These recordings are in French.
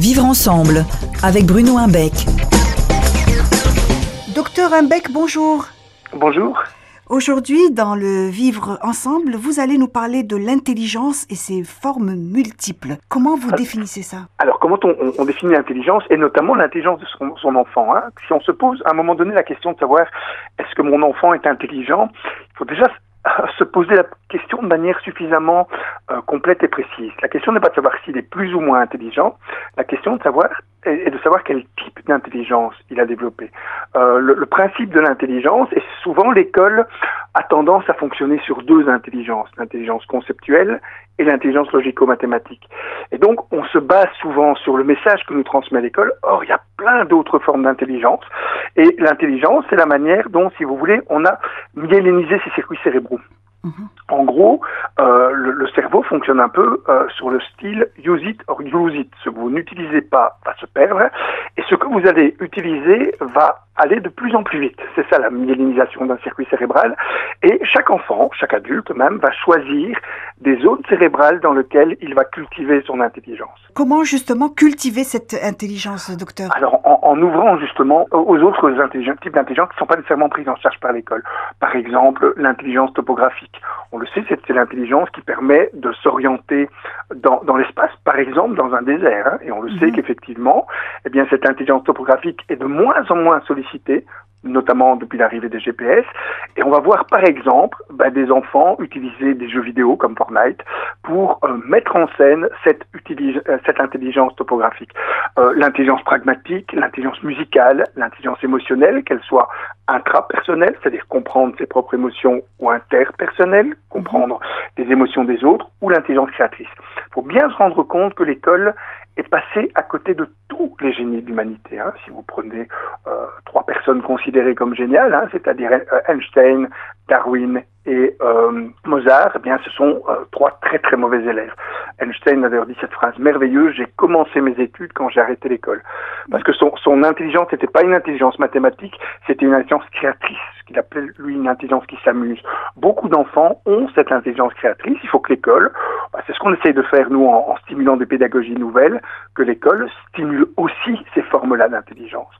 Vivre ensemble avec Bruno Imbeck. Docteur Imbeck, bonjour. Bonjour. Aujourd'hui, dans le Vivre ensemble, vous allez nous parler de l'intelligence et ses formes multiples. Comment vous définissez ça? Alors, comment on, on, définit l'intelligence, et notamment l'intelligence de son, son enfant hein? Si on se pose à un moment donné la question de savoir est-ce que mon enfant est intelligent, il faut déjà se poser la question de manière suffisamment euh, complète et précise. La question n'est pas de savoir s'il est plus ou moins intelligent, la question de savoir est de savoir quel type d'intelligence il a développé. Euh, le, le, principe de l'intelligence, et souvent l'école a tendance à fonctionner sur deux intelligences, l'intelligence conceptuelle et l'intelligence logico-mathématique. Et donc, on se base souvent sur le message que nous transmet l'école. Or, il y a plein d'autres formes d'intelligence. Et l'intelligence, c'est la manière dont, si vous voulez, on a myélinisé ces circuits cérébraux. Mmh. En gros, euh, le, le, cerveau fonctionne un peu euh, sur le style use it or lose it. Ce que vous n'utilisez pas va se perdre et ce que vous allez utiliser va aller de plus en plus vite. C'est ça la myélinisation d'un circuit cérébral. Et chaque enfant, chaque adulte même, va choisir des zones cérébrales dans lesquelles il va cultiver son intelligence. Comment justement cultiver cette intelligence, docteur? Alors en, en, ouvrant justement aux autres types d'intelligence qui ne sont pas nécessairement prises en charge par l'école. Par exemple, l'intelligence topographique. On le sait, c'est l'intelligence qui permet de s'orienter dans, dans l'espace, par exemple dans un désert. Hein, et on le mmh. sait qu'effectivement, eh bien cette intelligence topographique est de moins en moins sollicitée notamment depuis l'arrivée des GPS. Et on va voir par exemple bah, des enfants utiliser des jeux vidéo comme Fortnite pour euh, mettre en scène cette, euh, cette intelligence topographique. Euh, l'intelligence pragmatique, l'intelligence musicale, l'intelligence émotionnelle, qu'elle soit intrapersonnelle, c'est-à-dire comprendre ses propres émotions, ou interpersonnelle, comprendre les émotions des autres, ou l'intelligence créatrice. Il faut bien se rendre compte que l'école est passée à côté de tous les génies de l'humanité. Hein. Si vous prenez euh, trois personnes considérées comme géniales, hein, c'est-à-dire Einstein, Darwin et euh, Mozart, eh bien, ce sont euh, trois très très mauvais élèves. Einstein a d'ailleurs dit cette phrase merveilleuse j'ai commencé mes études quand j'ai arrêté l'école, parce que son, son intelligence n'était pas une intelligence mathématique, c'était une intelligence créatrice, ce qu'il appelait lui une intelligence qui s'amuse. Beaucoup d'enfants ont cette intelligence créatrice. Il faut que l'école, bah, c'est ce qu'on essaye de faire nous en, stimulant des pédagogies nouvelles, que l'école stimule aussi ces formes-là d'intelligence.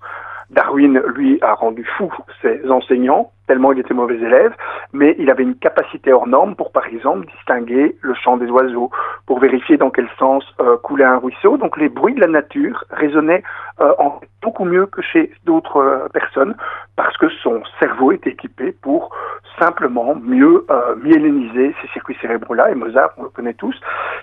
Darwin, lui, a rendu fou ses enseignants, tellement il était mauvais élève, mais il avait une capacité hors norme pour, par exemple, distinguer le chant des oiseaux, pour vérifier dans quel sens euh, coulait un ruisseau. Donc les bruits de la nature résonnaient euh, en beaucoup mieux que chez d'autres euh, personnes, parce que son cerveau était équipé pour simplement mieux euh, myéléniser ces circuits cérébraux-là. Et Mozart, on le connaît tous,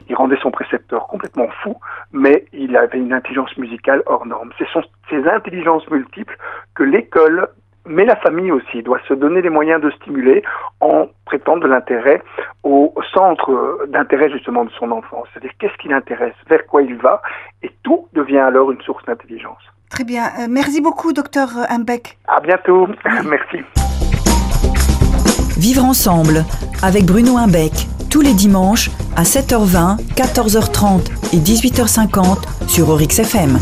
il rendait son précepteur complètement fou, mais il avait une intelligence musicale hors norme. Ce sont ces intelligences multiples que l'école mais la famille aussi doit se donner les moyens de stimuler en prêtant de l'intérêt au centre d'intérêt justement de son enfant. C'est-à-dire qu'est-ce qui l'intéresse, vers quoi il va, et tout devient alors une source d'intelligence. Très bien. Euh, merci beaucoup, docteur Imbeck. À bientôt. Merci. Vivre ensemble avec Bruno Imbeck tous les dimanches à 7h20, 14h30 et 18h50 sur Orix FM.